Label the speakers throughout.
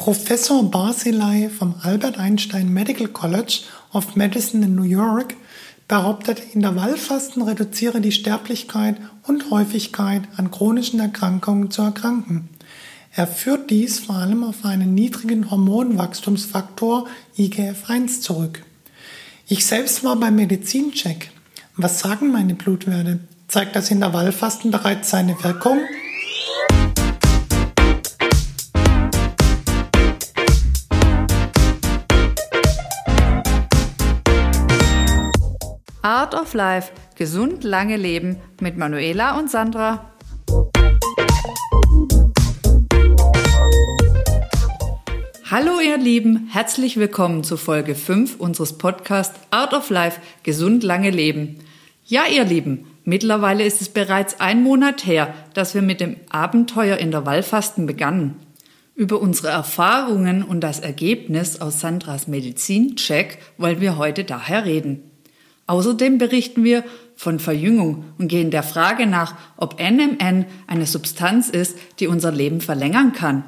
Speaker 1: Professor Barzilai vom Albert Einstein Medical College of Medicine in New York behauptet, Intervallfasten reduziere die Sterblichkeit und Häufigkeit an chronischen Erkrankungen zu erkranken. Er führt dies vor allem auf einen niedrigen Hormonwachstumsfaktor IGF-1 zurück. Ich selbst war beim Medizincheck. Was sagen meine Blutwerte? Zeigt das Intervallfasten bereits seine Wirkung?
Speaker 2: Art of Life. Gesund lange Leben mit Manuela und Sandra. Hallo ihr Lieben, herzlich willkommen zu Folge 5 unseres Podcasts Art of Life. Gesund lange Leben. Ja, ihr Lieben, mittlerweile ist es bereits ein Monat her, dass wir mit dem Abenteuer Intervallfasten begannen. Über unsere Erfahrungen und das Ergebnis aus Sandras Medizincheck wollen wir heute daher reden. Außerdem berichten wir von Verjüngung und gehen der Frage nach, ob NMN eine Substanz ist, die unser Leben verlängern kann.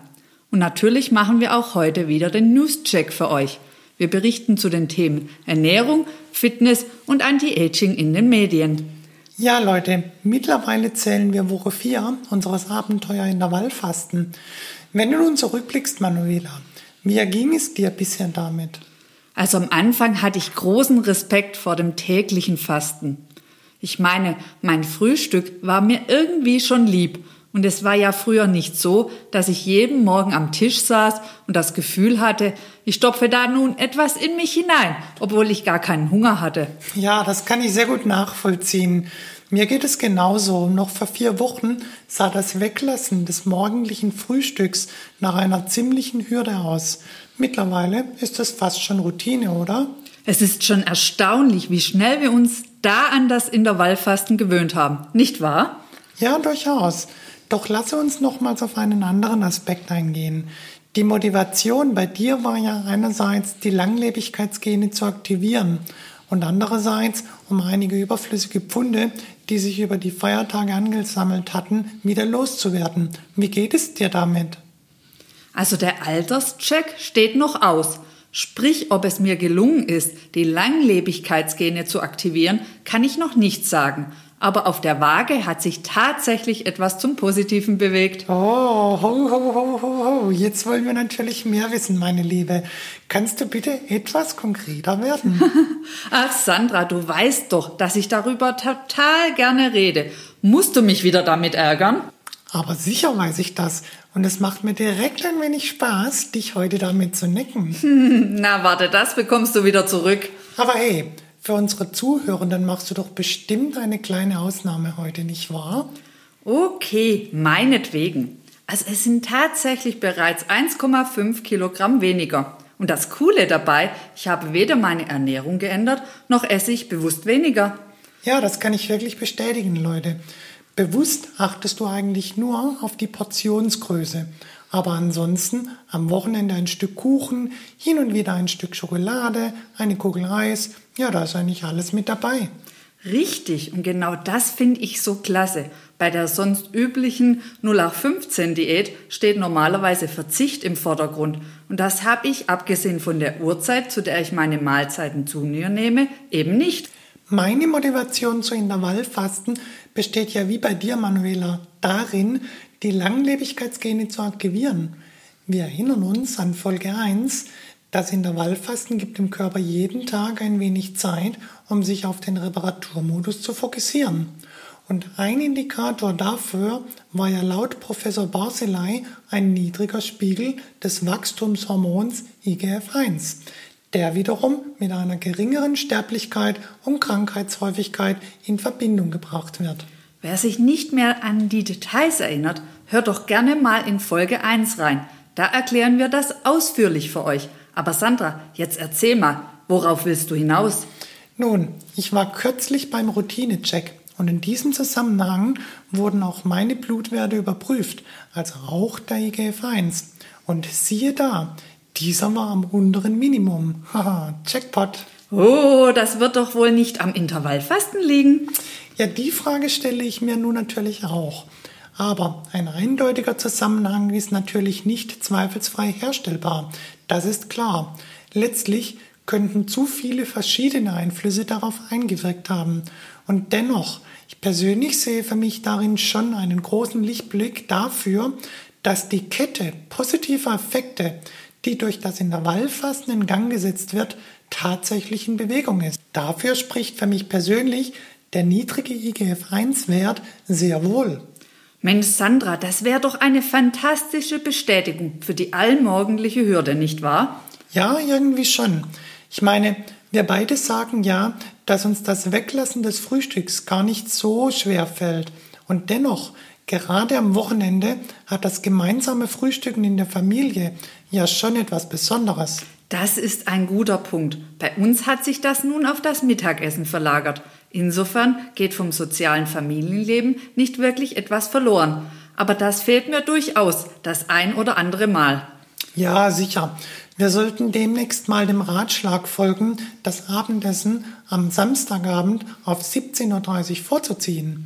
Speaker 2: Und natürlich machen wir auch heute wieder den News-Check für euch. Wir berichten zu den Themen Ernährung, Fitness und Anti-Aging in den Medien.
Speaker 1: Ja, Leute, mittlerweile zählen wir Woche 4 unseres Abenteuer in der Wallfasten. Wenn du nun zurückblickst, Manuela, wie ging es dir bisher damit?
Speaker 2: Also am Anfang hatte ich großen Respekt vor dem täglichen Fasten. Ich meine, mein Frühstück war mir irgendwie schon lieb. Und es war ja früher nicht so, dass ich jeden Morgen am Tisch saß und das Gefühl hatte, ich stopfe da nun etwas in mich hinein, obwohl ich gar keinen Hunger hatte.
Speaker 1: Ja, das kann ich sehr gut nachvollziehen. Mir geht es genauso. Noch vor vier Wochen sah das Weglassen des morgendlichen Frühstücks nach einer ziemlichen Hürde aus. Mittlerweile ist das fast schon Routine, oder?
Speaker 2: Es ist schon erstaunlich, wie schnell wir uns da an das Intervallfasten gewöhnt haben, nicht wahr?
Speaker 1: Ja, durchaus. Doch lasse uns nochmals auf einen anderen Aspekt eingehen. Die Motivation bei dir war ja einerseits, die Langlebigkeitsgene zu aktivieren und andererseits, um einige überflüssige Pfunde, die sich über die Feiertage angesammelt hatten, wieder loszuwerden. Wie geht es dir damit?
Speaker 2: Also der Alterscheck steht noch aus. Sprich, ob es mir gelungen ist, die Langlebigkeitsgene zu aktivieren, kann ich noch nicht sagen. Aber auf der Waage hat sich tatsächlich etwas zum Positiven bewegt.
Speaker 1: Oh, ho, ho, ho, ho, ho. Jetzt wollen wir natürlich mehr wissen, meine Liebe. Kannst du bitte etwas konkreter werden?
Speaker 2: Ach, Sandra, du weißt doch, dass ich darüber total gerne rede. Musst du mich wieder damit ärgern?
Speaker 1: Aber sicher weiß ich das. Und es macht mir direkt ein wenig Spaß, dich heute damit zu necken.
Speaker 2: Hm, na, warte, das bekommst du wieder zurück.
Speaker 1: Aber hey, für unsere Zuhörenden machst du doch bestimmt eine kleine Ausnahme heute, nicht wahr?
Speaker 2: Okay, meinetwegen. Also es sind tatsächlich bereits 1,5 Kilogramm weniger. Und das Coole dabei, ich habe weder meine Ernährung geändert, noch esse ich bewusst weniger.
Speaker 1: Ja, das kann ich wirklich bestätigen, Leute. Bewusst achtest du eigentlich nur auf die Portionsgröße. Aber ansonsten am Wochenende ein Stück Kuchen, hin und wieder ein Stück Schokolade, eine Kugel Eis. Ja, da ist eigentlich alles mit dabei.
Speaker 2: Richtig, und genau das finde ich so klasse. Bei der sonst üblichen 0815 Diät steht normalerweise Verzicht im Vordergrund. Und das habe ich, abgesehen von der Uhrzeit, zu der ich meine Mahlzeiten zu mir nehme, eben nicht.
Speaker 1: Meine Motivation zu Intervallfasten besteht ja wie bei dir, Manuela, darin, die Langlebigkeitsgene zu aktivieren. Wir erinnern uns an Folge 1, das Intervallfasten gibt dem Körper jeden Tag ein wenig Zeit, um sich auf den Reparaturmodus zu fokussieren. Und ein Indikator dafür war ja laut Professor Barzilai ein niedriger Spiegel des Wachstumshormons IGF-1 der wiederum mit einer geringeren Sterblichkeit und Krankheitshäufigkeit in Verbindung gebracht wird.
Speaker 2: Wer sich nicht mehr an die Details erinnert, hört doch gerne mal in Folge 1 rein. Da erklären wir das ausführlich für euch. Aber Sandra, jetzt erzähl mal, worauf willst du hinaus?
Speaker 1: Nun, ich war kürzlich beim Routinecheck und in diesem Zusammenhang wurden auch meine Blutwerte überprüft, also auch der IGF-1. Und siehe da, dieser war am unteren Minimum. Haha, Jackpot.
Speaker 2: Oh, das wird doch wohl nicht am Intervallfasten liegen.
Speaker 1: Ja, die Frage stelle ich mir nun natürlich auch. Aber ein eindeutiger Zusammenhang ist natürlich nicht zweifelsfrei herstellbar. Das ist klar. Letztlich könnten zu viele verschiedene Einflüsse darauf eingewirkt haben. Und dennoch, ich persönlich sehe für mich darin schon einen großen Lichtblick dafür, dass die Kette positiver Effekte, die durch das Intervallfasten in Gang gesetzt wird, tatsächlich in Bewegung ist. Dafür spricht für mich persönlich der niedrige IGF-1-Wert sehr wohl.
Speaker 2: Mensch, Sandra, das wäre doch eine fantastische Bestätigung für die allmorgendliche Hürde, nicht wahr?
Speaker 1: Ja, irgendwie schon. Ich meine, wir beide sagen ja, dass uns das Weglassen des Frühstücks gar nicht so schwer fällt. Und dennoch, gerade am Wochenende hat das gemeinsame Frühstücken in der Familie ja schon etwas Besonderes.
Speaker 2: Das ist ein guter Punkt. Bei uns hat sich das nun auf das Mittagessen verlagert. Insofern geht vom sozialen Familienleben nicht wirklich etwas verloren. Aber das fehlt mir durchaus das ein oder andere Mal.
Speaker 1: Ja, sicher. Wir sollten demnächst mal dem Ratschlag folgen, das Abendessen am Samstagabend auf 17.30 Uhr vorzuziehen.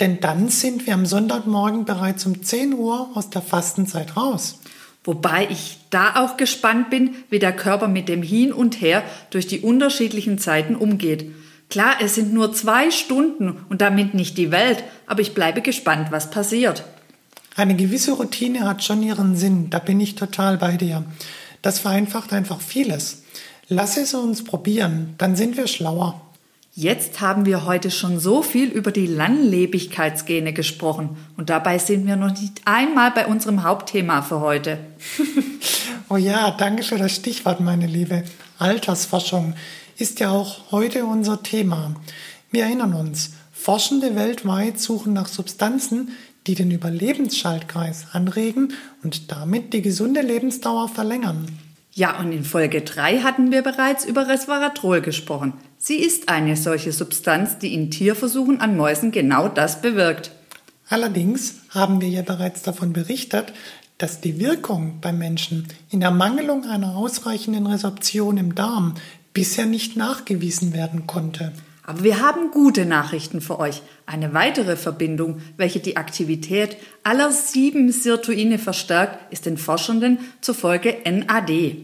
Speaker 1: Denn dann sind wir am Sonntagmorgen bereits um 10 Uhr aus der Fastenzeit raus.
Speaker 2: Wobei ich da auch gespannt bin, wie der Körper mit dem Hin und Her durch die unterschiedlichen Zeiten umgeht. Klar, es sind nur zwei Stunden und damit nicht die Welt, aber ich bleibe gespannt, was passiert.
Speaker 1: Eine gewisse Routine hat schon ihren Sinn, da bin ich total bei dir. Das vereinfacht einfach vieles. Lass es uns probieren, dann sind wir schlauer.
Speaker 2: Jetzt haben wir heute schon so viel über die Langlebigkeitsgene gesprochen und dabei sind wir noch nicht einmal bei unserem Hauptthema für heute.
Speaker 1: oh ja, danke für das Stichwort, meine Liebe. Altersforschung ist ja auch heute unser Thema. Wir erinnern uns, Forschende weltweit suchen nach Substanzen, die den Überlebensschaltkreis anregen und damit die gesunde Lebensdauer verlängern.
Speaker 2: Ja, und in Folge 3 hatten wir bereits über Resveratrol gesprochen. Sie ist eine solche Substanz, die in Tierversuchen an Mäusen genau das bewirkt.
Speaker 1: Allerdings haben wir ja bereits davon berichtet, dass die Wirkung beim Menschen in Ermangelung einer ausreichenden Resorption im Darm bisher nicht nachgewiesen werden konnte.
Speaker 2: Aber wir haben gute Nachrichten für euch. Eine weitere Verbindung, welche die Aktivität aller sieben Sirtuine verstärkt, ist den Forschenden zufolge NAD.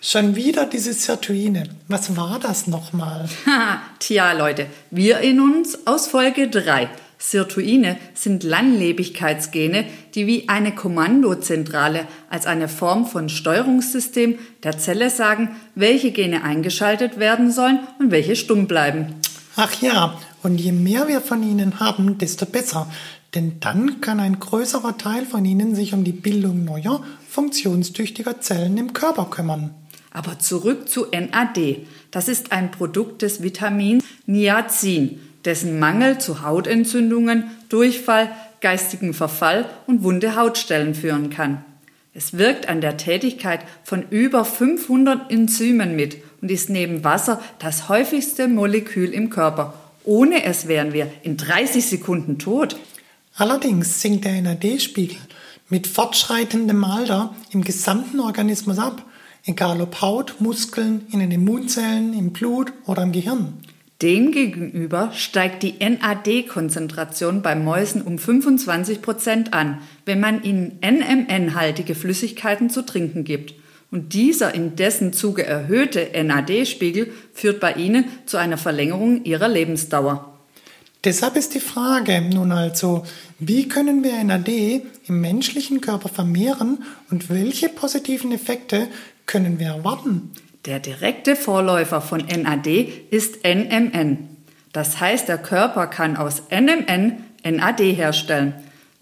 Speaker 1: Schon wieder diese Sirtuine. Was war das nochmal?
Speaker 2: Tja, Leute, wir in uns aus Folge 3. Sirtuine sind Langlebigkeitsgene, die wie eine Kommandozentrale als eine Form von Steuerungssystem der Zelle sagen, welche Gene eingeschaltet werden sollen und welche stumm bleiben.
Speaker 1: Ach ja, und je mehr wir von ihnen haben, desto besser. Denn dann kann ein größerer Teil von ihnen sich um die Bildung neuer, funktionstüchtiger Zellen im Körper kümmern.
Speaker 2: Aber zurück zu NAD. Das ist ein Produkt des Vitamins Niacin dessen Mangel zu Hautentzündungen, Durchfall, geistigen Verfall und wunde Hautstellen führen kann. Es wirkt an der Tätigkeit von über 500 Enzymen mit und ist neben Wasser das häufigste Molekül im Körper. Ohne es wären wir in 30 Sekunden tot.
Speaker 1: Allerdings sinkt der NAD-Spiegel mit fortschreitendem Alter im gesamten Organismus ab, egal ob Haut, Muskeln, in den Immunzellen, im Blut oder im Gehirn.
Speaker 2: Demgegenüber steigt die NAD-Konzentration bei Mäusen um 25 Prozent an, wenn man ihnen NMN-haltige Flüssigkeiten zu trinken gibt. Und dieser in dessen Zuge erhöhte NAD-Spiegel führt bei ihnen zu einer Verlängerung ihrer Lebensdauer.
Speaker 1: Deshalb ist die Frage nun also, wie können wir NAD im menschlichen Körper vermehren und welche positiven Effekte können wir erwarten?
Speaker 2: Der direkte Vorläufer von NAD ist NMN. Das heißt, der Körper kann aus NMN NAD herstellen.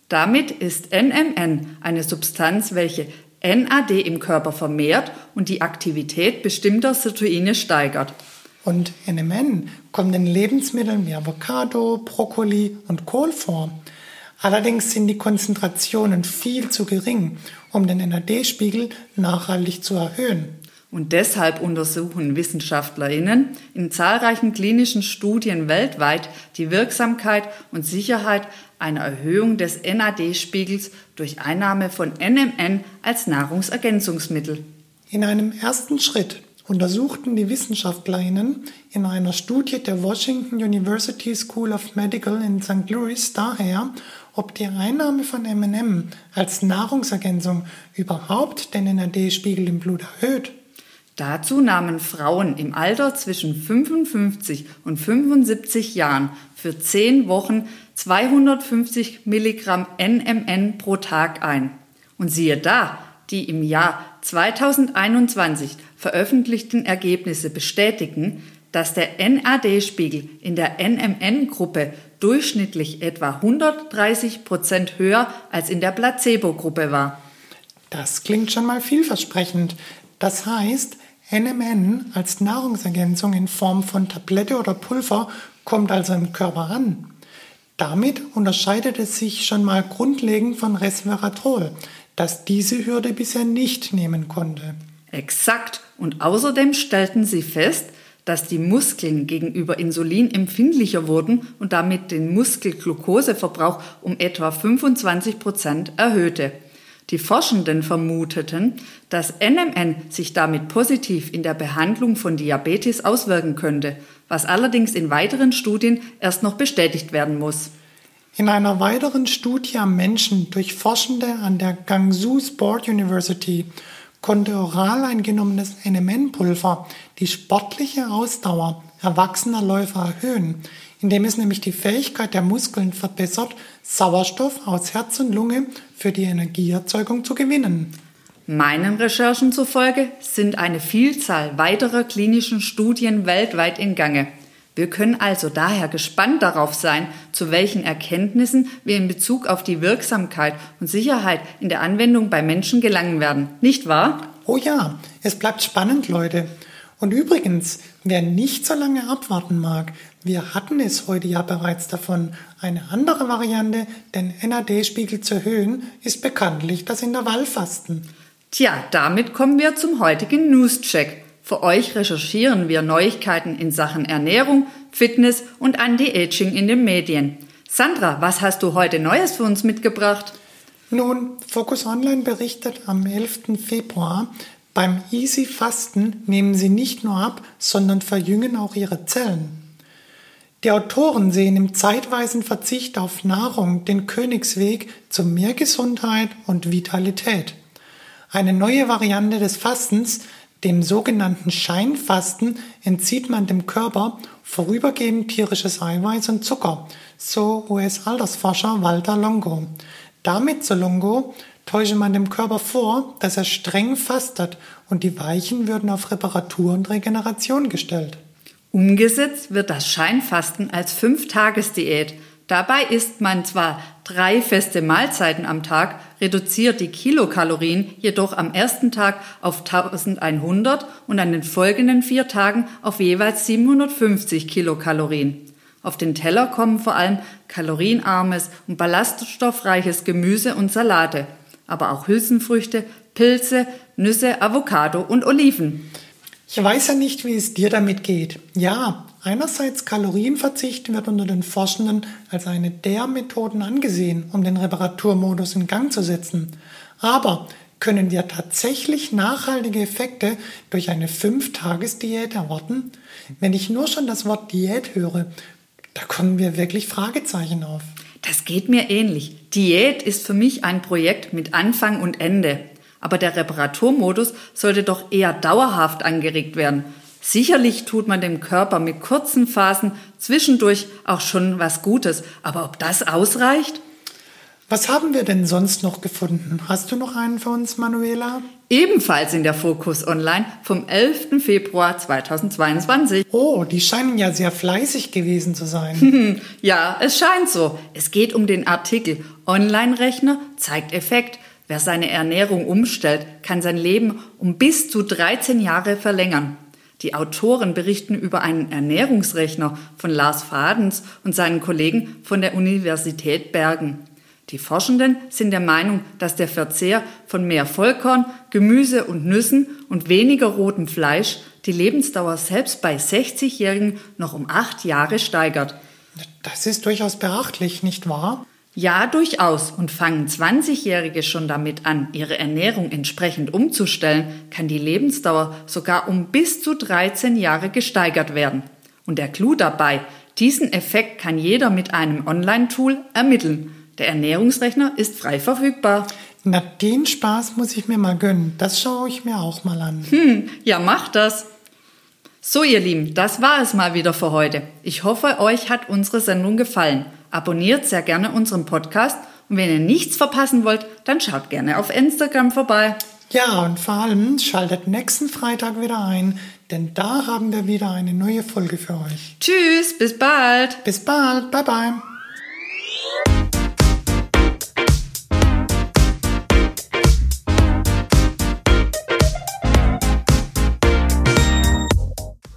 Speaker 2: Damit ist NMN eine Substanz, welche NAD im Körper vermehrt und die Aktivität bestimmter Sirtuine steigert.
Speaker 1: Und NMN kommt in Lebensmitteln wie Avocado, Brokkoli und Kohl vor. Allerdings sind die Konzentrationen viel zu gering, um den NAD-Spiegel nachhaltig zu erhöhen.
Speaker 2: Und deshalb untersuchen Wissenschaftlerinnen in zahlreichen klinischen Studien weltweit die Wirksamkeit und Sicherheit einer Erhöhung des NAD-Spiegels durch Einnahme von NMN als Nahrungsergänzungsmittel.
Speaker 1: In einem ersten Schritt untersuchten die Wissenschaftlerinnen in einer Studie der Washington University School of Medical in St. Louis daher, ob die Einnahme von M&M als Nahrungsergänzung überhaupt den NAD-Spiegel im Blut erhöht.
Speaker 2: Dazu nahmen Frauen im Alter zwischen 55 und 75 Jahren für 10 Wochen 250 Milligramm NMN pro Tag ein. Und siehe da, die im Jahr 2021 veröffentlichten Ergebnisse bestätigen, dass der NAD-Spiegel in der NMN-Gruppe durchschnittlich etwa 130 Prozent höher als in der Placebo-Gruppe war.
Speaker 1: Das klingt schon mal vielversprechend. Das heißt, NMN als Nahrungsergänzung in Form von Tablette oder Pulver kommt also im Körper an. Damit unterscheidet es sich schon mal grundlegend von Resveratrol, das diese Hürde bisher nicht nehmen konnte.
Speaker 2: Exakt. Und außerdem stellten sie fest, dass die Muskeln gegenüber Insulin empfindlicher wurden und damit den Muskelglukoseverbrauch um etwa 25 Prozent erhöhte. Die Forschenden vermuteten, dass NMN sich damit positiv in der Behandlung von Diabetes auswirken könnte, was allerdings in weiteren Studien erst noch bestätigt werden muss.
Speaker 1: In einer weiteren Studie am Menschen durch Forschende an der Guangzhou Sport University konnte oral eingenommenes NMN-Pulver die sportliche Ausdauer erwachsener Läufer erhöhen, indem es nämlich die Fähigkeit der Muskeln verbessert, Sauerstoff aus Herz und Lunge für die Energieerzeugung zu gewinnen.
Speaker 2: Meinen Recherchen zufolge sind eine Vielzahl weiterer klinischen Studien weltweit in Gange. Wir können also daher gespannt darauf sein, zu welchen Erkenntnissen wir in Bezug auf die Wirksamkeit und Sicherheit in der Anwendung bei Menschen gelangen werden. Nicht wahr?
Speaker 1: Oh ja, es bleibt spannend, Leute. Und übrigens, wer nicht so lange abwarten mag, wir hatten es heute ja bereits davon. Eine andere Variante, den NAD-Spiegel zu erhöhen, ist bekanntlich das Intervallfasten.
Speaker 2: Tja, damit kommen wir zum heutigen News-Check. Für euch recherchieren wir Neuigkeiten in Sachen Ernährung, Fitness und Anti-Aging in den Medien. Sandra, was hast du heute Neues für uns mitgebracht?
Speaker 1: Nun, Focus Online berichtet am 11. Februar, beim Easy Fasten nehmen sie nicht nur ab, sondern verjüngen auch ihre Zellen. Die Autoren sehen im zeitweisen Verzicht auf Nahrung den Königsweg zu mehr Gesundheit und Vitalität. Eine neue Variante des Fastens dem sogenannten Scheinfasten entzieht man dem Körper vorübergehend tierisches Eiweiß und Zucker, so US-Altersforscher Walter Longo. Damit, so Longo, täusche man dem Körper vor, dass er streng fastet und die Weichen würden auf Reparatur und Regeneration gestellt.
Speaker 2: Umgesetzt wird das Scheinfasten als Fünf-Tages-Diät – Dabei isst man zwar drei feste Mahlzeiten am Tag, reduziert die Kilokalorien jedoch am ersten Tag auf 1100 und an den folgenden vier Tagen auf jeweils 750 Kilokalorien. Auf den Teller kommen vor allem kalorienarmes und ballaststoffreiches Gemüse und Salate, aber auch Hülsenfrüchte, Pilze, Nüsse, Avocado und Oliven.
Speaker 1: Ich weiß ja nicht, wie es dir damit geht. Ja, einerseits Kalorienverzicht wird unter den Forschenden als eine der Methoden angesehen, um den Reparaturmodus in Gang zu setzen. Aber können wir tatsächlich nachhaltige Effekte durch eine 5-Tages-Diät erwarten? Wenn ich nur schon das Wort Diät höre, da kommen wir wirklich Fragezeichen auf.
Speaker 2: Das geht mir ähnlich. Diät ist für mich ein Projekt mit Anfang und Ende. Aber der Reparaturmodus sollte doch eher dauerhaft angeregt werden. Sicherlich tut man dem Körper mit kurzen Phasen zwischendurch auch schon was Gutes, aber ob das ausreicht?
Speaker 1: Was haben wir denn sonst noch gefunden? Hast du noch einen für uns, Manuela?
Speaker 2: Ebenfalls in der Fokus Online vom 11. Februar 2022.
Speaker 1: Oh, die scheinen ja sehr fleißig gewesen zu sein.
Speaker 2: ja, es scheint so. Es geht um den Artikel Online-Rechner zeigt Effekt. Wer seine Ernährung umstellt, kann sein Leben um bis zu 13 Jahre verlängern. Die Autoren berichten über einen Ernährungsrechner von Lars Fadens und seinen Kollegen von der Universität Bergen. Die Forschenden sind der Meinung, dass der Verzehr von mehr Vollkorn, Gemüse und Nüssen und weniger rotem Fleisch die Lebensdauer selbst bei 60-Jährigen noch um acht Jahre steigert.
Speaker 1: Das ist durchaus beachtlich, nicht wahr?
Speaker 2: Ja, durchaus. Und fangen 20-Jährige schon damit an, ihre Ernährung entsprechend umzustellen, kann die Lebensdauer sogar um bis zu 13 Jahre gesteigert werden. Und der Clou dabei, diesen Effekt kann jeder mit einem Online-Tool ermitteln. Der Ernährungsrechner ist frei verfügbar.
Speaker 1: Na, den Spaß muss ich mir mal gönnen. Das schaue ich mir auch mal an.
Speaker 2: Hm, ja, mach das. So, ihr Lieben, das war es mal wieder für heute. Ich hoffe, euch hat unsere Sendung gefallen. Abonniert sehr gerne unseren Podcast und wenn ihr nichts verpassen wollt, dann schaut gerne auf Instagram vorbei.
Speaker 1: Ja, und vor allem schaltet nächsten Freitag wieder ein, denn da haben wir wieder eine neue Folge für euch.
Speaker 2: Tschüss, bis bald.
Speaker 1: Bis bald, bye bye.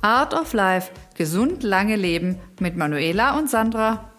Speaker 2: Art of Life. Gesund lange leben mit Manuela und Sandra.